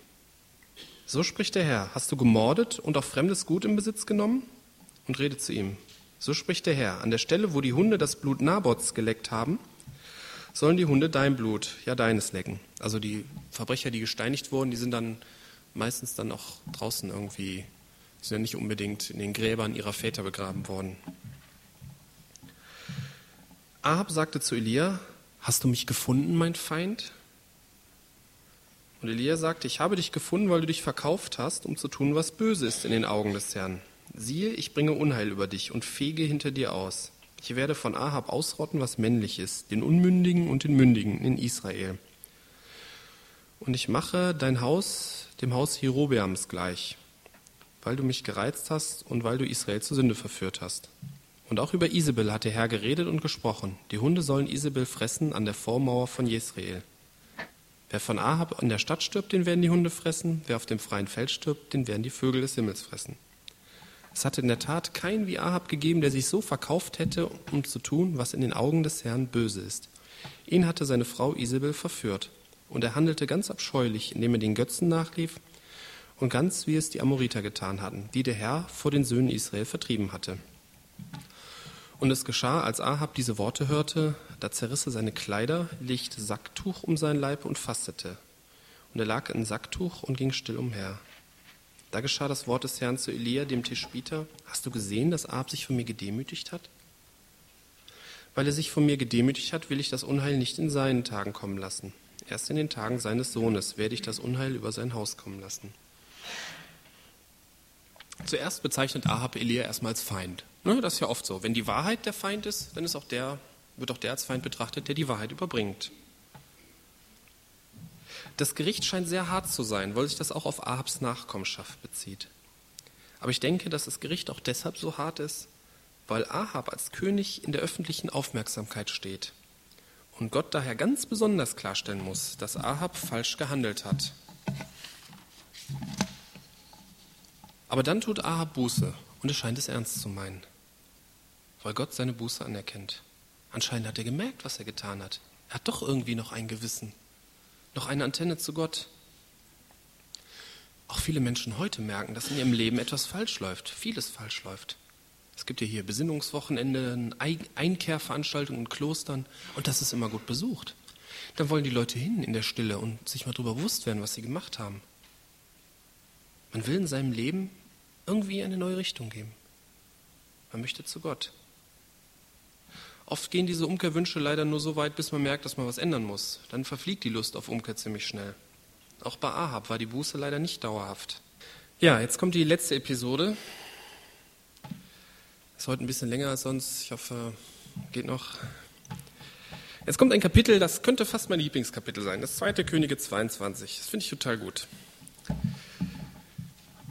[SPEAKER 1] So spricht der Herr, hast du gemordet und auch fremdes Gut in Besitz genommen? Und redet zu ihm. So spricht der Herr, an der Stelle, wo die Hunde das Blut Nabots geleckt haben, sollen die Hunde dein Blut, ja deines lecken. Also die Verbrecher, die gesteinigt wurden, die sind dann meistens dann auch draußen irgendwie, sind ja nicht unbedingt in den Gräbern ihrer Väter begraben worden. Ahab sagte zu Elia, hast du mich gefunden, mein Feind? Und Elia sagte, ich habe dich gefunden, weil du dich verkauft hast, um zu tun, was böse ist in den Augen des Herrn. Siehe, ich bringe Unheil über dich und fege hinter dir aus. Ich werde von Ahab ausrotten, was männlich ist, den Unmündigen und den Mündigen in Israel. Und ich mache dein Haus dem Haus Jerobeams gleich, weil du mich gereizt hast und weil du Israel zur Sünde verführt hast. Und auch über Isabel hat der Herr geredet und gesprochen. Die Hunde sollen Isabel fressen an der Vormauer von Jezreel. Wer von Ahab in der Stadt stirbt, den werden die Hunde fressen. Wer auf dem freien Feld stirbt, den werden die Vögel des Himmels fressen. Es hatte in der Tat keinen wie Ahab gegeben, der sich so verkauft hätte, um zu tun, was in den Augen des Herrn böse ist. Ihn hatte seine Frau Isabel verführt, und er handelte ganz abscheulich, indem er den Götzen nachlief und ganz wie es die Amoriter getan hatten, die der Herr vor den Söhnen Israel vertrieben hatte. Und es geschah, als Ahab diese Worte hörte, da zerriss er seine Kleider, legte Sacktuch um sein Leib und fastete. Und er lag in Sacktuch und ging still umher. Da geschah das Wort des Herrn zu Elia, dem Tischbieter. Hast du gesehen, dass Ahab sich von mir gedemütigt hat? Weil er sich von mir gedemütigt hat, will ich das Unheil nicht in seinen Tagen kommen lassen. Erst in den Tagen seines Sohnes werde ich das Unheil über sein Haus kommen lassen. Zuerst bezeichnet Ahab Elia erstmal als Feind. Ne, das ist ja oft so. Wenn die Wahrheit der Feind ist, dann ist auch der, wird auch der als Feind betrachtet, der die Wahrheit überbringt. Das Gericht scheint sehr hart zu sein, weil sich das auch auf Ahabs Nachkommenschaft bezieht. Aber ich denke, dass das Gericht auch deshalb so hart ist, weil Ahab als König in der öffentlichen Aufmerksamkeit steht und Gott daher ganz besonders klarstellen muss, dass Ahab falsch gehandelt hat. Aber dann tut Ahab Buße und es scheint es ernst zu meinen, weil Gott seine Buße anerkennt. Anscheinend hat er gemerkt, was er getan hat. Er hat doch irgendwie noch ein Gewissen noch eine Antenne zu Gott. Auch viele Menschen heute merken, dass in ihrem Leben etwas falsch läuft, vieles falsch läuft. Es gibt ja hier Besinnungswochenende, Einkehrveranstaltungen in Klostern und das ist immer gut besucht. Dann wollen die Leute hin in der Stille und sich mal darüber bewusst werden, was sie gemacht haben. Man will in seinem Leben irgendwie eine neue Richtung geben. Man möchte zu Gott. Oft gehen diese Umkehrwünsche leider nur so weit, bis man merkt, dass man was ändern muss. Dann verfliegt die Lust auf Umkehr ziemlich schnell. Auch bei Ahab war die Buße leider nicht dauerhaft. Ja, jetzt kommt die letzte Episode. Ist heute ein bisschen länger als sonst. Ich hoffe, geht noch. Jetzt kommt ein Kapitel, das könnte fast mein Lieblingskapitel sein. Das zweite Könige 22. Das finde ich total gut.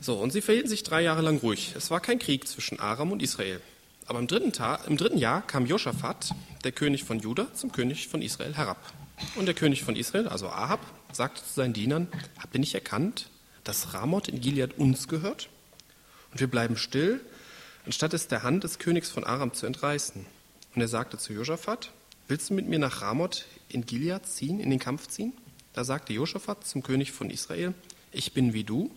[SPEAKER 1] So, und sie verhielten sich drei Jahre lang ruhig. Es war kein Krieg zwischen Aram und Israel. Aber im dritten, Tag, im dritten Jahr kam Josaphat, der König von Juda, zum König von Israel herab. Und der König von Israel, also Ahab, sagte zu seinen Dienern, habt ihr nicht erkannt, dass Ramoth in Gilead uns gehört? Und wir bleiben still, anstatt es der Hand des Königs von Aram zu entreißen. Und er sagte zu Josaphat, willst du mit mir nach Ramoth in Gilead ziehen, in den Kampf ziehen? Da sagte Josaphat zum König von Israel, ich bin wie du,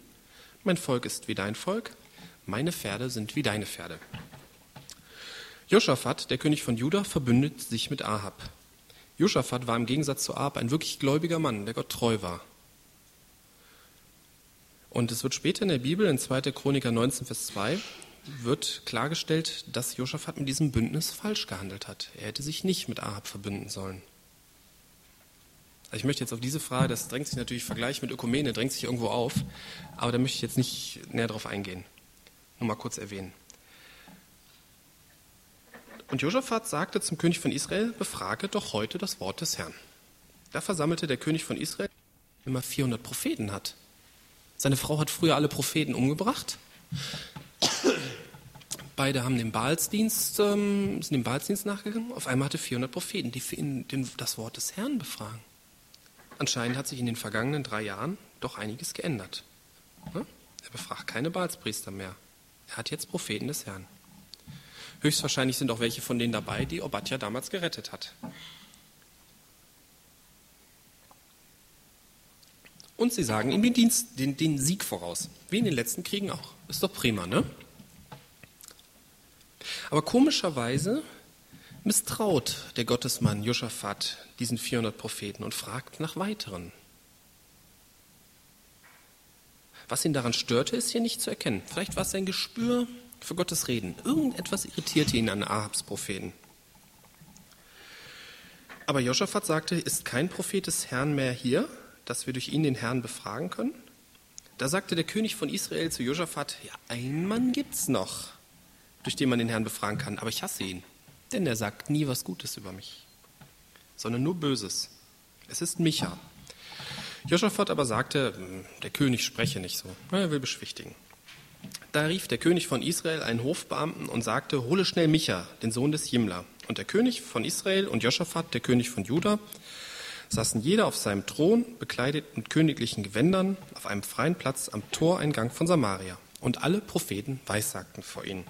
[SPEAKER 1] mein Volk ist wie dein Volk, meine Pferde sind wie deine Pferde. Josaphat, der König von Juda, verbündet sich mit Ahab. Josaphat war im Gegensatz zu Ahab ein wirklich gläubiger Mann, der Gott treu war. Und es wird später in der Bibel, in 2. Chroniker 19, Vers 2, wird klargestellt, dass Josaphat mit diesem Bündnis falsch gehandelt hat. Er hätte sich nicht mit Ahab verbünden sollen. Ich möchte jetzt auf diese Frage, das drängt sich natürlich, Vergleich mit Ökumene, drängt sich irgendwo auf, aber da möchte ich jetzt nicht näher drauf eingehen. Nur mal kurz erwähnen. Und Josaphat sagte zum König von Israel, befrage doch heute das Wort des Herrn. Da versammelte der König von Israel immer 400 Propheten hat. Seine Frau hat früher alle Propheten umgebracht. Beide haben den Baalsdienst, ähm, sind dem Baalsdienst nachgegangen. Auf einmal hatte 400 Propheten, die für ihn den, das Wort des Herrn befragen. Anscheinend hat sich in den vergangenen drei Jahren doch einiges geändert. Er befragt keine Baalspriester mehr. Er hat jetzt Propheten des Herrn. Höchstwahrscheinlich sind auch welche von denen dabei, die Obadja damals gerettet hat. Und sie sagen ihm den, Dienst, den, den Sieg voraus, wie in den letzten Kriegen auch. Ist doch prima, ne? Aber komischerweise misstraut der Gottesmann Josaphat diesen 400 Propheten und fragt nach weiteren. Was ihn daran störte, ist hier nicht zu erkennen. Vielleicht war es sein Gespür für Gottes Reden. Irgendetwas irritierte ihn an Ahabs Propheten. Aber Josaphat sagte, ist kein Prophet des Herrn mehr hier, dass wir durch ihn den Herrn befragen können? Da sagte der König von Israel zu Josaphat, ja, ein Mann gibt's noch, durch den man den Herrn befragen kann, aber ich hasse ihn, denn er sagt nie was Gutes über mich, sondern nur Böses. Es ist Micha. Josaphat aber sagte, hm, der König spreche nicht so, er will beschwichtigen. Da rief der König von Israel einen Hofbeamten und sagte, hole schnell Micha, den Sohn des Jimla. Und der König von Israel und Josaphat, der König von Juda, saßen jeder auf seinem Thron, bekleidet mit königlichen Gewändern, auf einem freien Platz am Toreingang von Samaria. Und alle Propheten weissagten vor ihnen.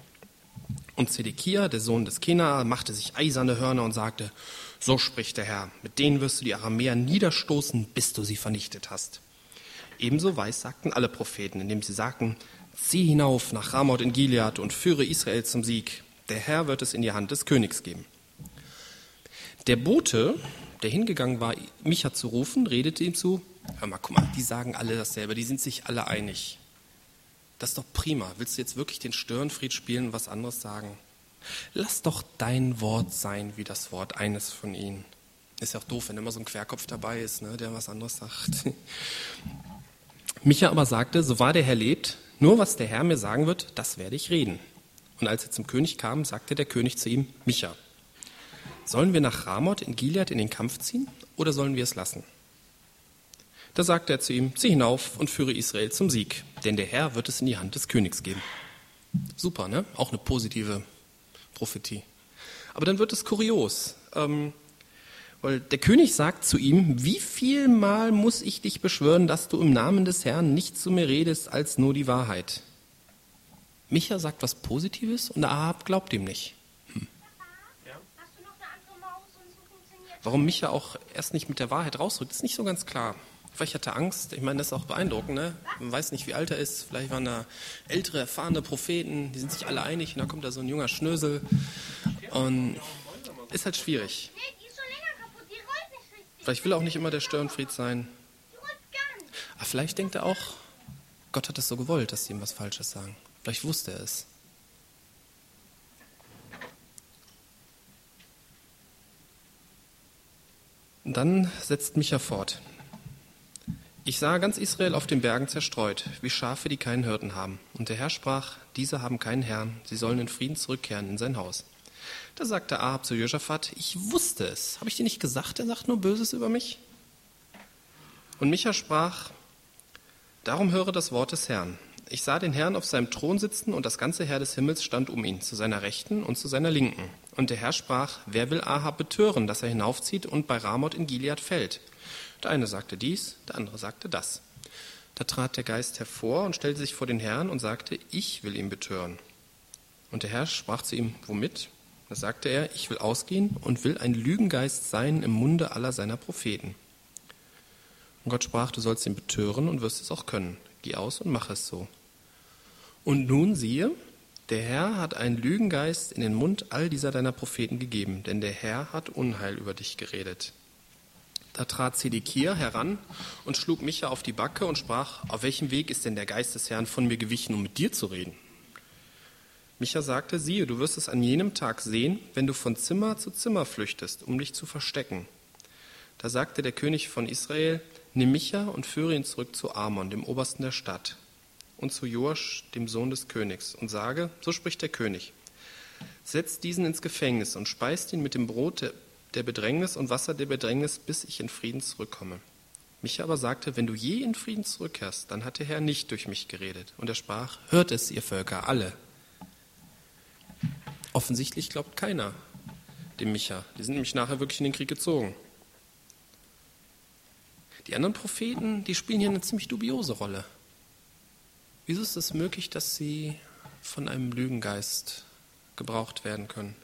[SPEAKER 1] Und Zedekia, der Sohn des Kenaa, machte sich eiserne Hörner und sagte, so spricht der Herr, mit denen wirst du die Aramäer niederstoßen, bis du sie vernichtet hast. Ebenso weissagten alle Propheten, indem sie sagten, zieh hinauf nach Ramoth in Gilead und führe Israel zum Sieg. Der Herr wird es in die Hand des Königs geben. Der Bote, der hingegangen war, Micha zu rufen, redete ihm zu, hör mal, guck mal, die sagen alle dasselbe, die sind sich alle einig. Das ist doch prima. Willst du jetzt wirklich den Störenfried spielen und was anderes sagen? Lass doch dein Wort sein wie das Wort eines von ihnen. Ist ja auch doof, wenn immer so ein Querkopf dabei ist, ne, der was anderes sagt. Micha aber sagte, so wahr der Herr lebt, nur was der Herr mir sagen wird, das werde ich reden. Und als er zum König kam, sagte der König zu ihm, Micha, sollen wir nach Ramoth in Gilead in den Kampf ziehen oder sollen wir es lassen? Da sagte er zu ihm, zieh hinauf und führe Israel zum Sieg, denn der Herr wird es in die Hand des Königs geben. Super, ne? Auch eine positive Prophetie. Aber dann wird es kurios, ähm, weil der König sagt zu ihm, wie viel Mal muss ich dich beschwören, dass du im Namen des Herrn nicht zu mir redest als nur die Wahrheit? Micha sagt was Positives und Ahab glaubt ihm nicht. Warum Micha auch erst nicht mit der Wahrheit rausrückt, ist nicht so ganz klar. Vielleicht hat er Angst. Ich meine, das ist auch beeindruckend. Ne? Man weiß nicht, wie alt er ist. Vielleicht waren da ältere, erfahrene Propheten. Die sind sich alle einig. Und dann kommt da so ein junger Schnösel. Und ist halt schwierig. Vielleicht will auch nicht immer der Störenfried sein. Aber vielleicht denkt er auch, Gott hat es so gewollt, dass sie ihm was Falsches sagen. Vielleicht wusste er es. Und dann setzt Micha fort. Ich sah ganz Israel auf den Bergen zerstreut, wie Schafe, die keinen Hirten haben. Und der Herr sprach, diese haben keinen Herrn, sie sollen in Frieden zurückkehren in sein Haus. Da sagte Ahab zu Josaphat, ich wusste es. Habe ich dir nicht gesagt, er sagt nur Böses über mich? Und Micha sprach, darum höre das Wort des Herrn. Ich sah den Herrn auf seinem Thron sitzen und das ganze Heer des Himmels stand um ihn, zu seiner Rechten und zu seiner Linken. Und der Herr sprach, wer will Ahab betören, dass er hinaufzieht und bei Ramoth in Gilead fällt? Der eine sagte dies, der andere sagte das. Da trat der Geist hervor und stellte sich vor den Herrn und sagte, ich will ihn betören. Und der Herr sprach zu ihm, womit? Da sagte er, ich will ausgehen und will ein Lügengeist sein im Munde aller seiner Propheten. Und Gott sprach, du sollst ihn betören und wirst es auch können. Geh aus und mach es so. Und nun siehe, der Herr hat einen Lügengeist in den Mund all dieser deiner Propheten gegeben, denn der Herr hat Unheil über dich geredet. Da trat Zedekia heran und schlug Micha auf die Backe und sprach, auf welchem Weg ist denn der Geist des Herrn von mir gewichen, um mit dir zu reden? Micha sagte, siehe, du wirst es an jenem Tag sehen, wenn du von Zimmer zu Zimmer flüchtest, um dich zu verstecken. Da sagte der König von Israel, nimm Micha und führe ihn zurück zu Amon, dem Obersten der Stadt, und zu Joasch, dem Sohn des Königs, und sage, so spricht der König, setzt diesen ins Gefängnis und speist ihn mit dem Brot der Bedrängnis und Wasser der Bedrängnis, bis ich in Frieden zurückkomme. Micha aber sagte, wenn du je in Frieden zurückkehrst, dann hat der Herr nicht durch mich geredet. Und er sprach, hört es, ihr Völker, alle. Offensichtlich glaubt keiner dem Micha. Die sind nämlich nachher wirklich in den Krieg gezogen. Die anderen Propheten, die spielen hier eine ziemlich dubiose Rolle. Wieso ist es möglich, dass sie von einem Lügengeist gebraucht werden können?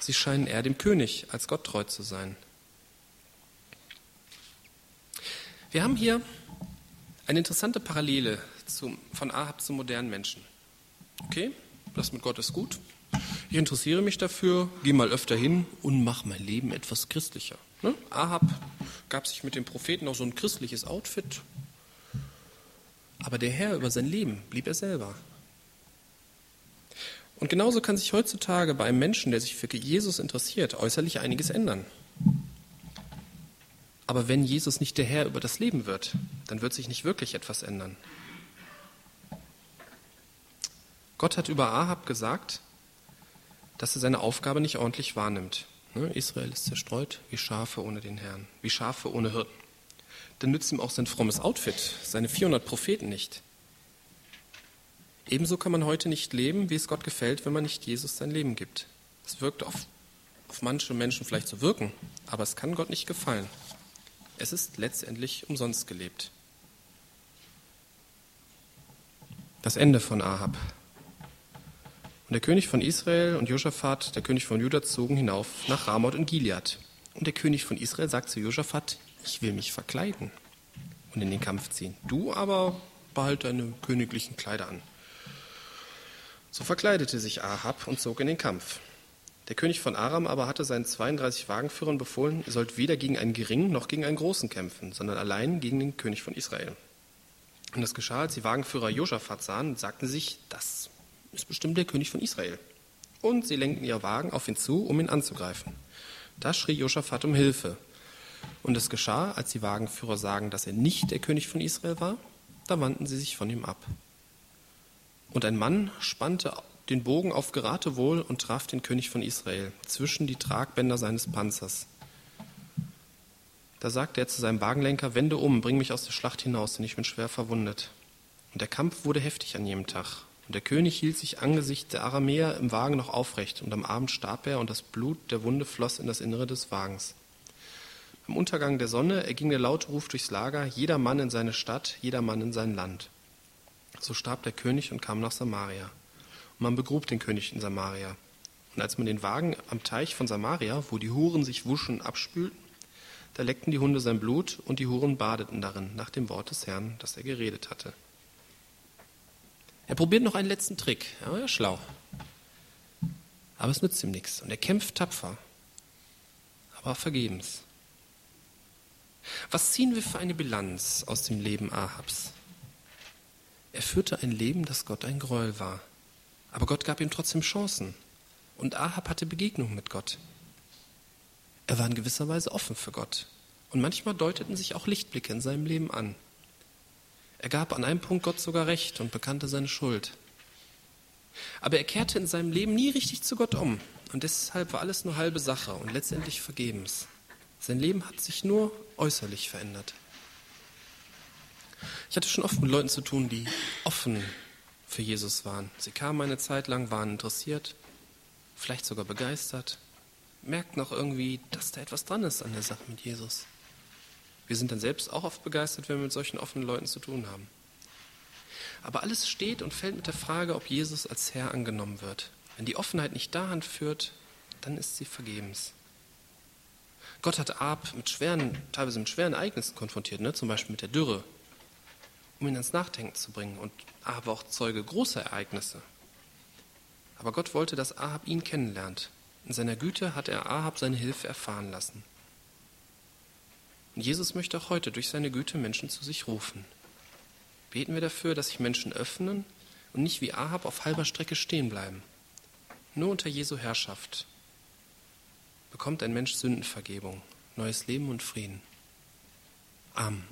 [SPEAKER 1] Sie scheinen eher dem König als Gott treu zu sein. Wir haben hier eine interessante Parallele zum, von Ahab zum modernen Menschen. Okay, das mit Gott ist gut. Ich interessiere mich dafür, gehe mal öfter hin und mache mein Leben etwas christlicher. Ne? Ahab gab sich mit dem Propheten auch so ein christliches Outfit. Aber der Herr über sein Leben blieb er selber. Und genauso kann sich heutzutage bei einem Menschen, der sich für Jesus interessiert, äußerlich einiges ändern. Aber wenn Jesus nicht der Herr über das Leben wird, dann wird sich nicht wirklich etwas ändern. Gott hat über Ahab gesagt, dass er seine Aufgabe nicht ordentlich wahrnimmt. Ne, Israel ist zerstreut wie Schafe ohne den Herrn, wie Schafe ohne Hirten. Dann nützt ihm auch sein frommes Outfit, seine 400 Propheten nicht. Ebenso kann man heute nicht leben, wie es Gott gefällt, wenn man nicht Jesus sein Leben gibt. Es wirkt auf, auf manche Menschen vielleicht zu so wirken, aber es kann Gott nicht gefallen. Es ist letztendlich umsonst gelebt. Das Ende von Ahab. Und der König von Israel und Josaphat, der König von Juda, zogen hinauf nach Ramoth und Gilead. Und der König von Israel sagt zu Josaphat, ich will mich verkleiden und in den Kampf ziehen. Du aber behalte deine königlichen Kleider an. So verkleidete sich Ahab und zog in den Kampf. Der König von Aram aber hatte seinen 32 Wagenführern befohlen, ihr sollt weder gegen einen geringen noch gegen einen großen kämpfen, sondern allein gegen den König von Israel. Und das geschah, als die Wagenführer Josaphat sahen, sagten sich, das ist bestimmt der König von Israel. Und sie lenkten ihr Wagen auf ihn zu, um ihn anzugreifen. Da schrie Josaphat um Hilfe. Und es geschah, als die Wagenführer sagen, dass er nicht der König von Israel war, da wandten sie sich von ihm ab. Und ein Mann spannte den Bogen auf Geratewohl und traf den König von Israel zwischen die Tragbänder seines Panzers. Da sagte er zu seinem Wagenlenker, wende um, bring mich aus der Schlacht hinaus, denn ich bin schwer verwundet. Und der Kampf wurde heftig an jedem Tag. Und der König hielt sich angesichts der Aramäer im Wagen noch aufrecht, und am Abend starb er, und das Blut der Wunde floss in das Innere des Wagens. Am Untergang der Sonne erging der laute Ruf durchs Lager, jeder Mann in seine Stadt, jeder Mann in sein Land. So starb der König und kam nach Samaria. Und man begrub den König in Samaria. Und als man den Wagen am Teich von Samaria, wo die Huren sich wuschen, abspülten, da leckten die Hunde sein Blut und die Huren badeten darin, nach dem Wort des Herrn, das er geredet hatte. Er probiert noch einen letzten Trick. Er war ja schlau. Aber es nützt ihm nichts. Und er kämpft tapfer, aber vergebens. Was ziehen wir für eine Bilanz aus dem Leben Ahabs? Er führte ein Leben, das Gott ein Gräuel war. Aber Gott gab ihm trotzdem Chancen. Und Ahab hatte Begegnungen mit Gott. Er war in gewisser Weise offen für Gott. Und manchmal deuteten sich auch Lichtblicke in seinem Leben an. Er gab an einem Punkt Gott sogar recht und bekannte seine Schuld. Aber er kehrte in seinem Leben nie richtig zu Gott um. Und deshalb war alles nur halbe Sache und letztendlich vergebens. Sein Leben hat sich nur äußerlich verändert. Ich hatte schon oft mit Leuten zu tun, die offen für Jesus waren. Sie kamen eine Zeit lang, waren interessiert, vielleicht sogar begeistert, merkten auch irgendwie, dass da etwas dran ist an der Sache mit Jesus. Wir sind dann selbst auch oft begeistert, wenn wir mit solchen offenen Leuten zu tun haben. Aber alles steht und fällt mit der Frage, ob Jesus als Herr angenommen wird. Wenn die Offenheit nicht daran führt, dann ist sie vergebens. Gott hat Ab mit schweren, teilweise mit schweren Ereignissen konfrontiert, ne? zum Beispiel mit der Dürre um ihn ins Nachdenken zu bringen und Ahab auch Zeuge großer Ereignisse. Aber Gott wollte, dass Ahab ihn kennenlernt. In seiner Güte hat er Ahab seine Hilfe erfahren lassen. Und Jesus möchte auch heute durch seine Güte Menschen zu sich rufen. Beten wir dafür, dass sich Menschen öffnen und nicht wie Ahab auf halber Strecke stehen bleiben. Nur unter Jesu Herrschaft bekommt ein Mensch Sündenvergebung, neues Leben und Frieden. Amen.